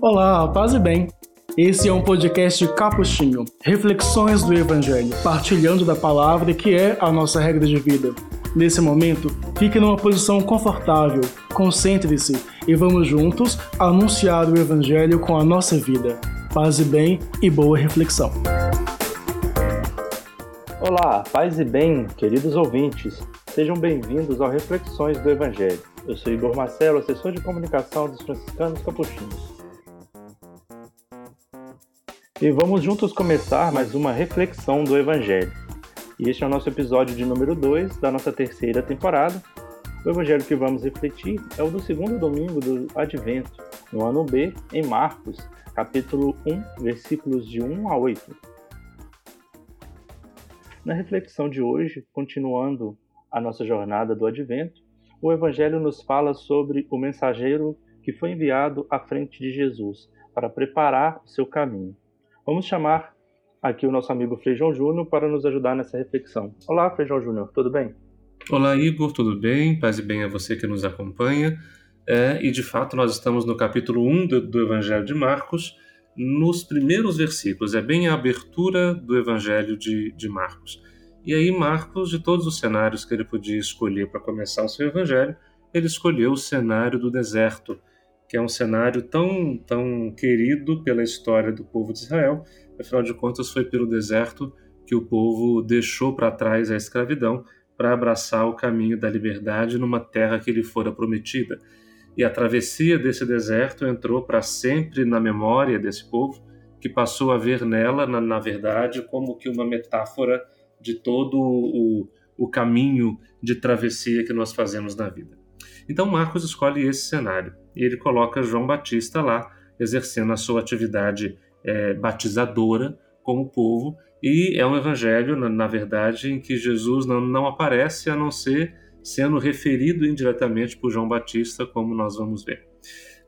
Olá, paz e bem. Esse é um podcast capuchinho, reflexões do Evangelho, partilhando da palavra que é a nossa regra de vida. Nesse momento, fique numa posição confortável, concentre-se e vamos juntos anunciar o Evangelho com a nossa vida. Paz e bem e boa reflexão. Olá, paz e bem, queridos ouvintes. Sejam bem-vindos ao Reflexões do Evangelho. Eu sou Igor Marcelo, assessor de comunicação dos franciscanos capuchinhos. E vamos juntos começar mais uma reflexão do Evangelho. E este é o nosso episódio de número 2 da nossa terceira temporada. O Evangelho que vamos refletir é o do segundo domingo do Advento, no ano B, em Marcos, capítulo 1, versículos de 1 a 8. Na reflexão de hoje, continuando a nossa jornada do Advento, o Evangelho nos fala sobre o mensageiro que foi enviado à frente de Jesus para preparar o seu caminho. Vamos chamar aqui o nosso amigo Feijão Júnior para nos ajudar nessa reflexão. Olá, Feijão Júnior, tudo bem? Olá, Igor, tudo bem? Paz e bem a você que nos acompanha. É, e de fato, nós estamos no capítulo 1 do, do Evangelho de Marcos, nos primeiros versículos, é bem a abertura do Evangelho de, de Marcos. E aí, Marcos, de todos os cenários que ele podia escolher para começar o seu Evangelho, ele escolheu o cenário do deserto que é um cenário tão, tão querido pela história do povo de Israel. Afinal de contas, foi pelo deserto que o povo deixou para trás a escravidão para abraçar o caminho da liberdade numa terra que lhe fora prometida. E a travessia desse deserto entrou para sempre na memória desse povo, que passou a ver nela, na, na verdade, como que uma metáfora de todo o, o caminho de travessia que nós fazemos na vida. Então Marcos escolhe esse cenário e ele coloca João Batista lá, exercendo a sua atividade é, batizadora com o povo, e é um evangelho, na, na verdade, em que Jesus não, não, aparece a não ser sendo referido indiretamente por João Batista, como nós vamos ver.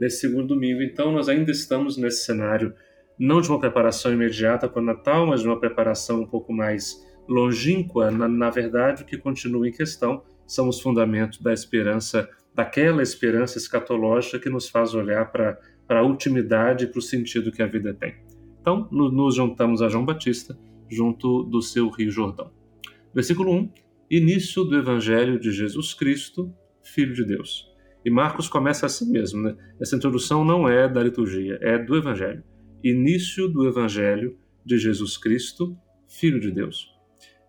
Nesse segundo domingo, então, nós ainda estamos nesse cenário, não de uma preparação imediata para o Natal, mas de uma preparação um pouco mais longínqua, na, na verdade, o que continua em questão são os fundamentos da esperança daquela esperança escatológica que nos faz olhar para a ultimidade e para o sentido que a vida tem. Então, no, nos juntamos a João Batista, junto do seu Rio Jordão. Versículo 1: Início do Evangelho de Jesus Cristo, Filho de Deus. E Marcos começa assim mesmo, né? Essa introdução não é da liturgia, é do Evangelho. Início do Evangelho de Jesus Cristo, Filho de Deus.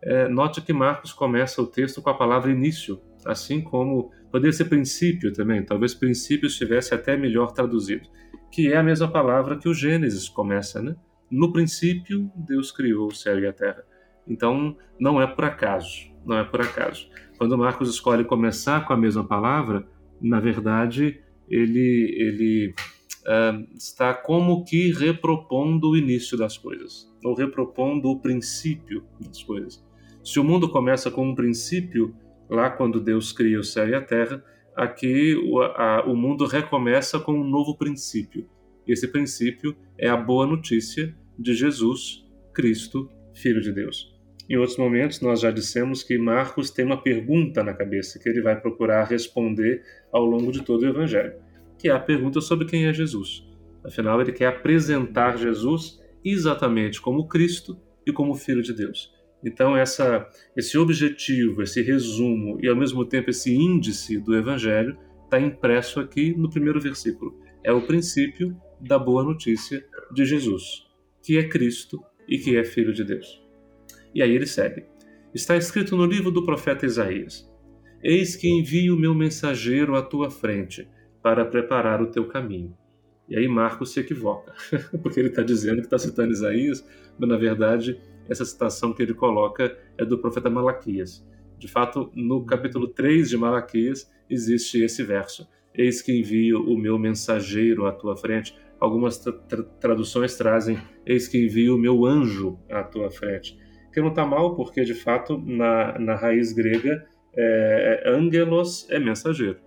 É, note que Marcos começa o texto com a palavra início, assim como Poderia ser princípio também, talvez princípio estivesse até melhor traduzido, que é a mesma palavra que o Gênesis começa, né? No princípio, Deus criou o céu e a terra. Então, não é por acaso, não é por acaso. Quando Marcos escolhe começar com a mesma palavra, na verdade, ele, ele uh, está como que repropondo o início das coisas, ou repropondo o princípio das coisas. Se o mundo começa com um princípio, lá quando Deus cria o céu e a terra, aqui o, a, o mundo recomeça com um novo princípio. E esse princípio é a boa notícia de Jesus, Cristo, Filho de Deus. Em outros momentos, nós já dissemos que Marcos tem uma pergunta na cabeça que ele vai procurar responder ao longo de todo o Evangelho, que é a pergunta sobre quem é Jesus. Afinal, ele quer apresentar Jesus exatamente como Cristo e como Filho de Deus. Então, essa, esse objetivo, esse resumo e ao mesmo tempo esse índice do Evangelho está impresso aqui no primeiro versículo. É o princípio da boa notícia de Jesus, que é Cristo e que é Filho de Deus. E aí ele segue. Está escrito no livro do profeta Isaías: Eis que envio o meu mensageiro à tua frente para preparar o teu caminho. E aí Marcos se equivoca, porque ele está dizendo que está citando Isaías, mas na verdade essa citação que ele coloca é do profeta Malaquias. De fato, no capítulo 3 de Malaquias existe esse verso: Eis que envio o meu mensageiro à tua frente. Algumas tra tra traduções trazem: Eis que envio o meu anjo à tua frente. Que não está mal, porque de fato, na, na raiz grega, é, angelos é mensageiro.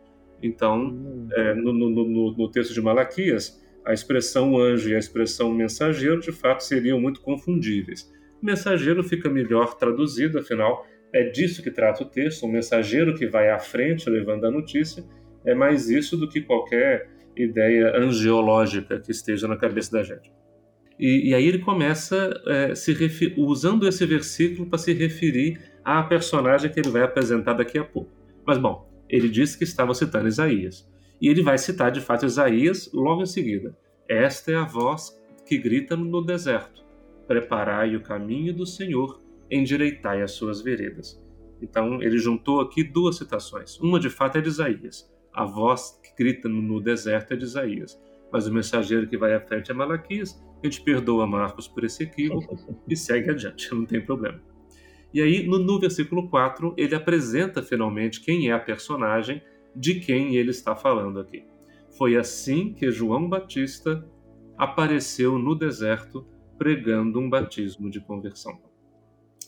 Então, é, no, no, no, no texto de Malaquias, a expressão anjo e a expressão mensageiro de fato seriam muito confundíveis. Mensageiro fica melhor traduzido, afinal, é disso que trata o texto, um mensageiro que vai à frente levando a notícia, é mais isso do que qualquer ideia angiológica que esteja na cabeça da gente. E, e aí ele começa é, se usando esse versículo para se referir à personagem que ele vai apresentar daqui a pouco. Mas bom, ele disse que estava citando Isaías. E ele vai citar de fato Isaías logo em seguida. Esta é a voz que grita no deserto: Preparai o caminho do Senhor, endireitai as suas veredas. Então ele juntou aqui duas citações. Uma de fato é de Isaías. A voz que grita no deserto é de Isaías. Mas o mensageiro que vai à frente é Malaquias. A gente perdoa Marcos por esse equívoco e segue adiante, não tem problema. E aí, no, no versículo 4, ele apresenta finalmente quem é a personagem de quem ele está falando aqui. Foi assim que João Batista apareceu no deserto pregando um batismo de conversão.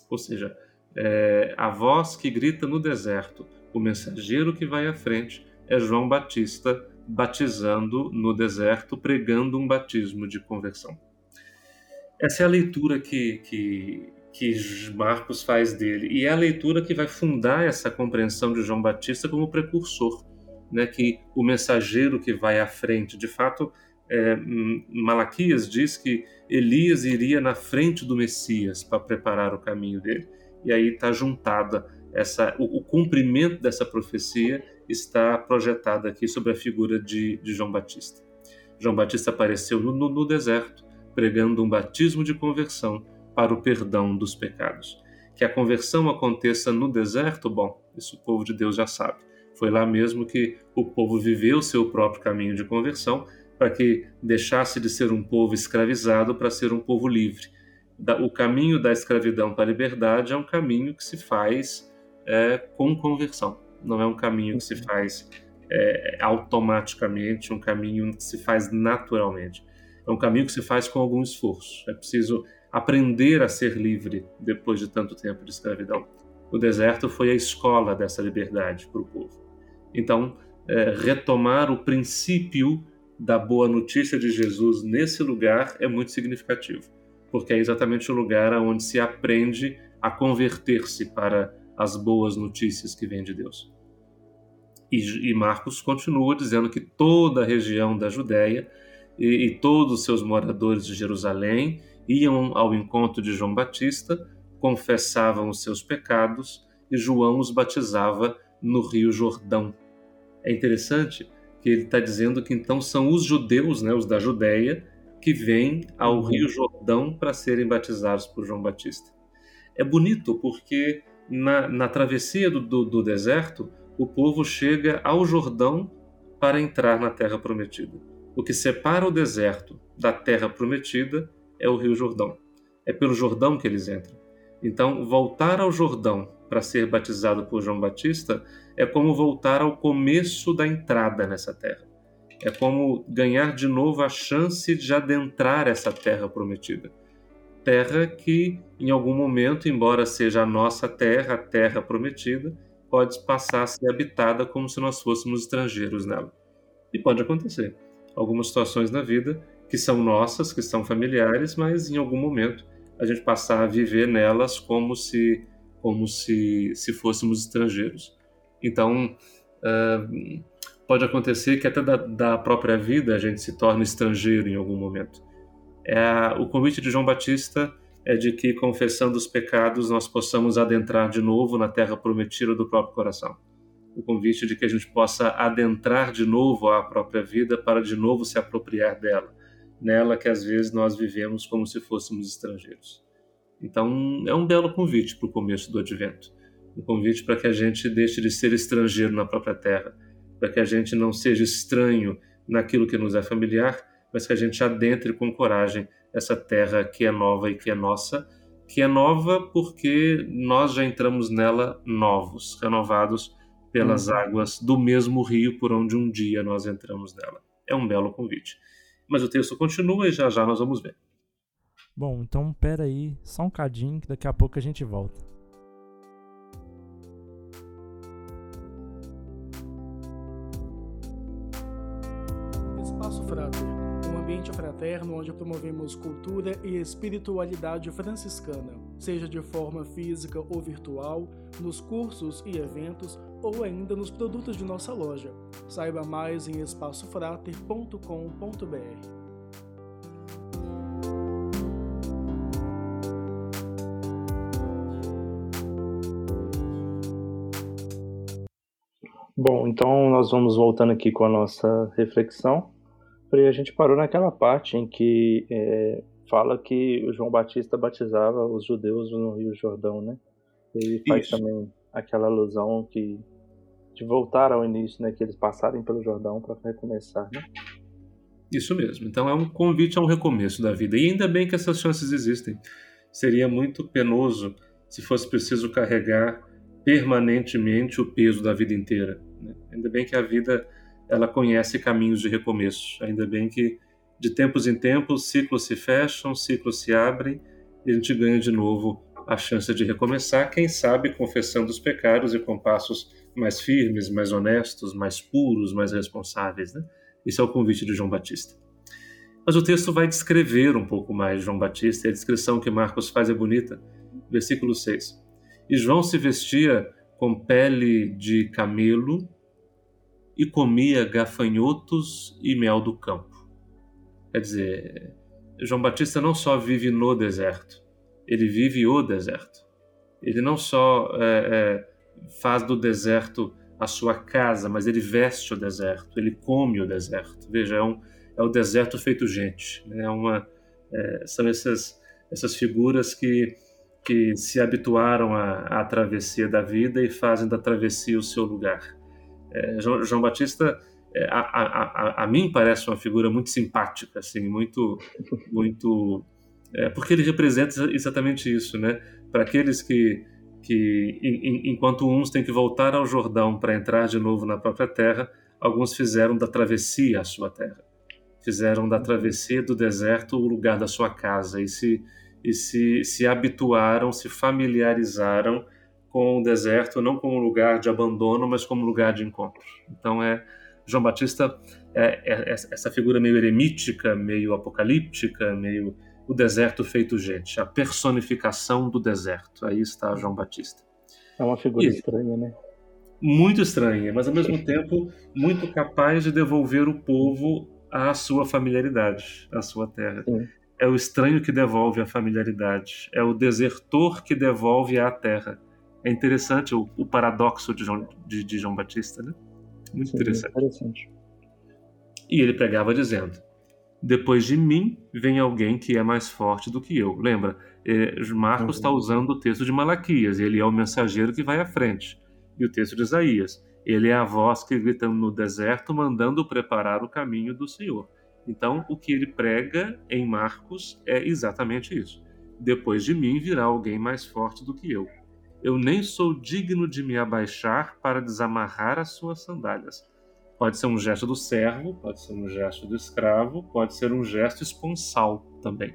Ou seja, é, a voz que grita no deserto, o mensageiro que vai à frente, é João Batista batizando no deserto, pregando um batismo de conversão. Essa é a leitura que, que, que Marcos faz dele. E é a leitura que vai fundar essa compreensão de João Batista como precursor, né? que o mensageiro que vai à frente, de fato, é, Malaquias diz que Elias iria na frente do Messias para preparar o caminho dele. E aí está juntada essa, o, o, cumprimento dessa profecia está projetado aqui sobre a figura de, de João Batista. João Batista apareceu no, no, no deserto, pregando um batismo de conversão para o perdão dos pecados. Que a conversão aconteça no deserto, bom, isso o povo de Deus já sabe. Foi lá mesmo que o povo viveu seu próprio caminho de conversão, para que deixasse de ser um povo escravizado para ser um povo livre. O caminho da escravidão para a liberdade é um caminho que se faz é, com conversão, não é um caminho que se faz é, automaticamente, um caminho que se faz naturalmente. É um caminho que se faz com algum esforço. É preciso aprender a ser livre depois de tanto tempo de escravidão. O deserto foi a escola dessa liberdade para o povo. Então, é, retomar o princípio da boa notícia de Jesus nesse lugar é muito significativo, porque é exatamente o lugar onde se aprende a converter-se para as boas notícias que vêm de Deus. E, e, Marcos continua dizendo que toda a região da Judéia e, e todos os seus moradores de Jerusalém iam ao encontro de João Batista, confessavam os seus pecados e João os batizava no Rio Jordão. É interessante que ele está dizendo que então são os judeus, né, os da Judéia, que vêm ao uhum. Rio Jordão para serem batizados por João Batista. É bonito porque na, na travessia do, do, do deserto, o povo chega ao Jordão para entrar na Terra Prometida. O que separa o deserto da Terra Prometida é o Rio Jordão. É pelo Jordão que eles entram. Então, voltar ao Jordão para ser batizado por João Batista é como voltar ao começo da entrada nessa terra. É como ganhar de novo a chance de adentrar essa terra prometida. Terra que, em algum momento, embora seja a nossa terra, a terra prometida, pode passar a ser habitada como se nós fôssemos estrangeiros nela. E pode acontecer. Algumas situações na vida que são nossas, que são familiares, mas em algum momento a gente passar a viver nelas como se como se, se fôssemos estrangeiros. Então, uh, pode acontecer que até da, da, própria vida a gente se torne estrangeiro em algum momento. É, o convite de João Batista é de que, confessando os pecados, nós possamos adentrar de novo na terra prometida do próprio coração. O convite de que a gente possa adentrar de novo a própria vida para de novo se apropriar dela nela que às vezes nós vivemos como se fôssemos estrangeiros. Então, é um belo convite para o começo do advento. Um convite para que a gente deixe de ser estrangeiro na própria terra, para que a gente não seja estranho naquilo que nos é familiar, mas que a gente adentre com coragem essa terra que é nova e que é nossa, que é nova porque nós já entramos nela novos, renovados pelas uhum. águas do mesmo rio por onde um dia nós entramos nela. É um belo convite. Mas o texto continua e já já nós vamos ver. Bom, então pera aí, só um cadinho que daqui a pouco a gente volta. Espaço Frater, um ambiente fraterno onde promovemos cultura e espiritualidade franciscana, seja de forma física ou virtual, nos cursos e eventos ou ainda nos produtos de nossa loja. Saiba mais em espaçofrater.com.br. Bom, então nós vamos voltando aqui com a nossa reflexão. E a gente parou naquela parte em que é, fala que o João Batista batizava os judeus no Rio Jordão, né? E faz Isso. também aquela alusão que de voltar ao início, né? Que eles passarem pelo Jordão para recomeçar, né? Isso mesmo. Então é um convite a um recomeço da vida. E ainda bem que essas chances existem. Seria muito penoso se fosse preciso carregar permanentemente o peso da vida inteira. Né? Ainda bem que a vida ela conhece caminhos de recomeço. Ainda bem que de tempos em tempos ciclos se fecham, ciclos se abrem e a gente ganha de novo a chance de recomeçar, quem sabe confessando os pecados e com passos mais firmes, mais honestos, mais puros, mais responsáveis. Né? Esse é o convite de João Batista. Mas o texto vai descrever um pouco mais João Batista e a descrição que Marcos faz é bonita. Versículo 6. E João se vestia com pele de camelo e comia gafanhotos e mel do campo. Quer dizer, João Batista não só vive no deserto, ele vive o deserto. Ele não só é, é, faz do deserto a sua casa, mas ele veste o deserto, ele come o deserto. Veja, é, um, é o deserto feito gente. Né? É uma, é, são essas, essas figuras que que se habituaram à, à, travessia da vida e fazem da travessia o seu lugar. É, João, João, Batista, é, a, a, a, a, mim parece uma figura muito simpática, assim, muito, muito, é, porque ele representa exatamente isso, né? Para aqueles que, que enquanto uns têm que voltar ao Jordão para entrar de novo na própria terra, alguns fizeram da travessia a sua terra, fizeram da travessia do deserto o lugar da sua casa e se e se, se habituaram, se familiarizaram com o deserto, não como um lugar de abandono, mas como um lugar de encontro. Então, é João Batista é, é, é essa figura meio eremítica, meio apocalíptica, meio o deserto feito gente, a personificação do deserto. Aí está João Batista. É uma figura e, estranha, né? Muito estranha, mas ao mesmo tempo muito capaz de devolver o povo à sua familiaridade, à sua terra. Sim é o estranho que devolve a familiaridade, é o desertor que devolve a terra. É interessante o, o paradoxo de João, de, de João, Batista, né? Muito Sim, interessante. interessante. E ele pregava dizendo: Depois de mim vem alguém que é mais forte do que eu. Lembra? É, Marcos está uhum. usando o texto de Malaquias, ele é o mensageiro que vai à frente. E o texto de Isaías, ele é a voz que grita no deserto, mandando preparar o caminho do Senhor. Então, o que ele prega em Marcos é exatamente isso. Depois de mim virá alguém mais forte do que eu. Eu nem sou digno de me abaixar para desamarrar as suas sandálias. Pode ser um gesto do servo, pode ser um gesto do escravo, pode ser um gesto esponsal também.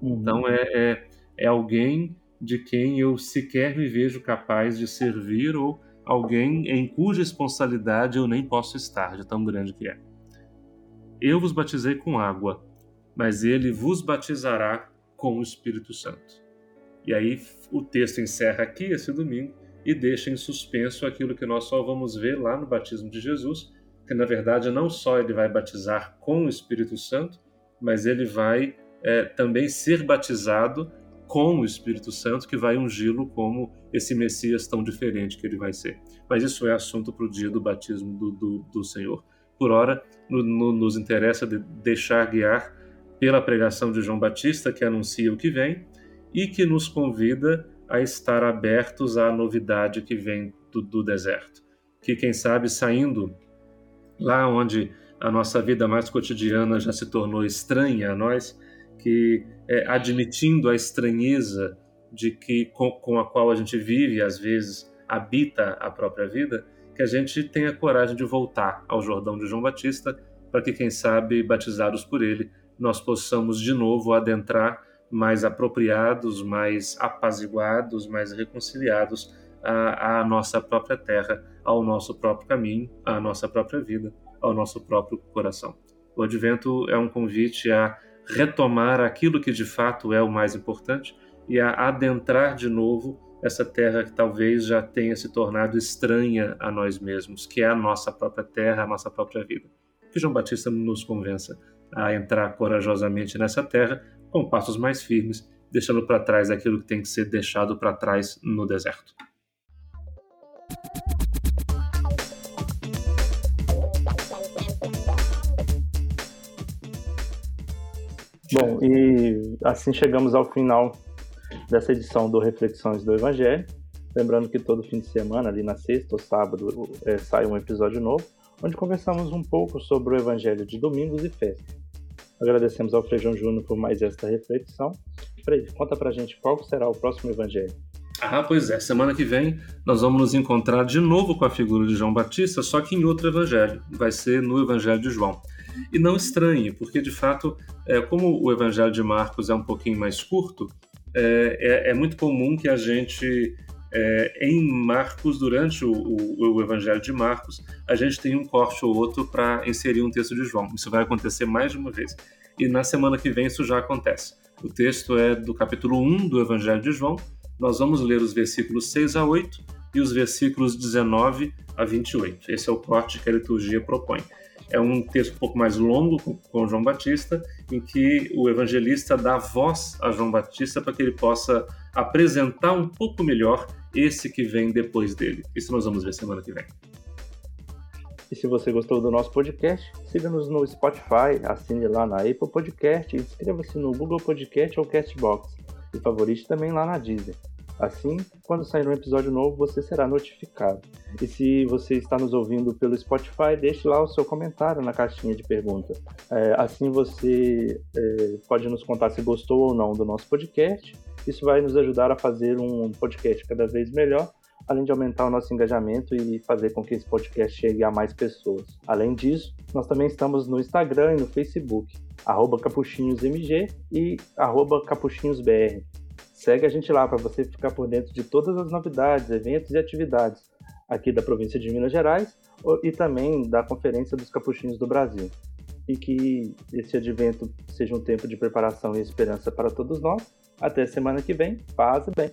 Uhum. Então, é, é, é alguém de quem eu sequer me vejo capaz de servir ou alguém em cuja responsabilidade eu nem posso estar, de tão grande que é. Eu vos batizei com água, mas ele vos batizará com o Espírito Santo. E aí o texto encerra aqui esse domingo e deixa em suspenso aquilo que nós só vamos ver lá no batismo de Jesus, que na verdade não só ele vai batizar com o Espírito Santo, mas ele vai é, também ser batizado com o Espírito Santo, que vai ungí-lo como esse Messias tão diferente que ele vai ser. Mas isso é assunto para o dia do batismo do, do, do Senhor por hora, no, no, nos interessa de deixar guiar pela pregação de João Batista, que anuncia o que vem e que nos convida a estar abertos à novidade que vem do, do deserto. Que, quem sabe, saindo lá onde a nossa vida mais cotidiana já se tornou estranha a nós, que é, admitindo a estranheza de que com, com, a qual a gente vive, às vezes habita a própria vida, que a gente tenha coragem de voltar ao Jordão de João Batista, para que, quem sabe, batizados por ele, nós possamos de novo adentrar mais apropriados, mais apaziguados, mais reconciliados à, à nossa própria terra, ao nosso próprio caminho, à nossa própria vida, ao nosso próprio coração. O advento é um convite a retomar aquilo que de fato é o mais importante e a adentrar de novo essa terra que talvez já tenha se tornado estranha a nós mesmos, que é a nossa própria terra, a nossa própria vida. Que João Batista nos convença a entrar corajosamente nessa terra com passos mais firmes, deixando para trás aquilo que tem que ser deixado para trás no deserto. Bom, e assim chegamos ao final dessa edição do Reflexões do Evangelho. Lembrando que todo fim de semana, ali na sexta ou sábado, é, sai um episódio novo, onde conversamos um pouco sobre o Evangelho de domingos e festas. Agradecemos ao Frei João Júnior por mais esta reflexão. Frei, conta pra gente qual será o próximo Evangelho. Ah, pois é. Semana que vem nós vamos nos encontrar de novo com a figura de João Batista, só que em outro evangelho. Vai ser no Evangelho de João. E não estranhe, porque de fato, é, como o Evangelho de Marcos é um pouquinho mais curto, é, é, é muito comum que a gente, é, em Marcos, durante o, o, o, Evangelho de Marcos, a gente tenha um corte ou outro para inserir um texto de João. Isso vai acontecer mais de uma vez. E na semana que vem isso já acontece. O texto é do capítulo 1 do Evangelho de João. Nós vamos ler os versículos 6 a 8 e os versículos 19 a 28. Esse é o corte que a liturgia propõe é um texto um pouco mais longo com João Batista, em que o evangelista dá voz a João Batista para que ele possa apresentar um pouco melhor esse que vem depois dele. Isso nós vamos ver semana que vem. E se você gostou do nosso podcast, siga-nos no Spotify, assine lá na Apple Podcast inscreva-se no Google Podcast ou Castbox. E favorite também lá na Deezer. Assim, quando sair um episódio novo, você será notificado. E se você está nos ouvindo pelo Spotify, deixe lá o seu comentário na caixinha de perguntas. É, assim você é, pode nos contar se gostou ou não do nosso podcast. Isso vai nos ajudar a fazer um podcast cada vez melhor, além de aumentar o nosso engajamento e fazer com que esse podcast chegue a mais pessoas. Além disso, nós também estamos no Instagram e no Facebook, arroba capuchinhosmg e arroba capuchinhosbr. Segue a gente lá para você ficar por dentro de todas as novidades, eventos e atividades aqui da província de Minas Gerais e também da Conferência dos Capuchinhos do Brasil. E que esse advento seja um tempo de preparação e esperança para todos nós. Até semana que vem. Paz e bem.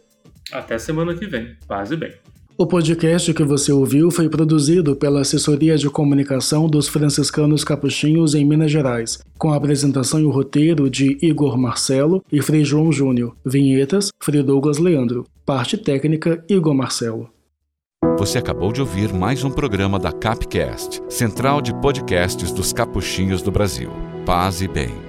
Até semana que vem. Paz e bem. O podcast que você ouviu foi produzido pela Assessoria de Comunicação dos Franciscanos Capuchinhos em Minas Gerais, com a apresentação e o roteiro de Igor Marcelo e Frei João Júnior. Vinhetas, Frei Douglas Leandro. Parte técnica, Igor Marcelo. Você acabou de ouvir mais um programa da Capcast, Central de Podcasts dos Capuchinhos do Brasil. Paz e bem.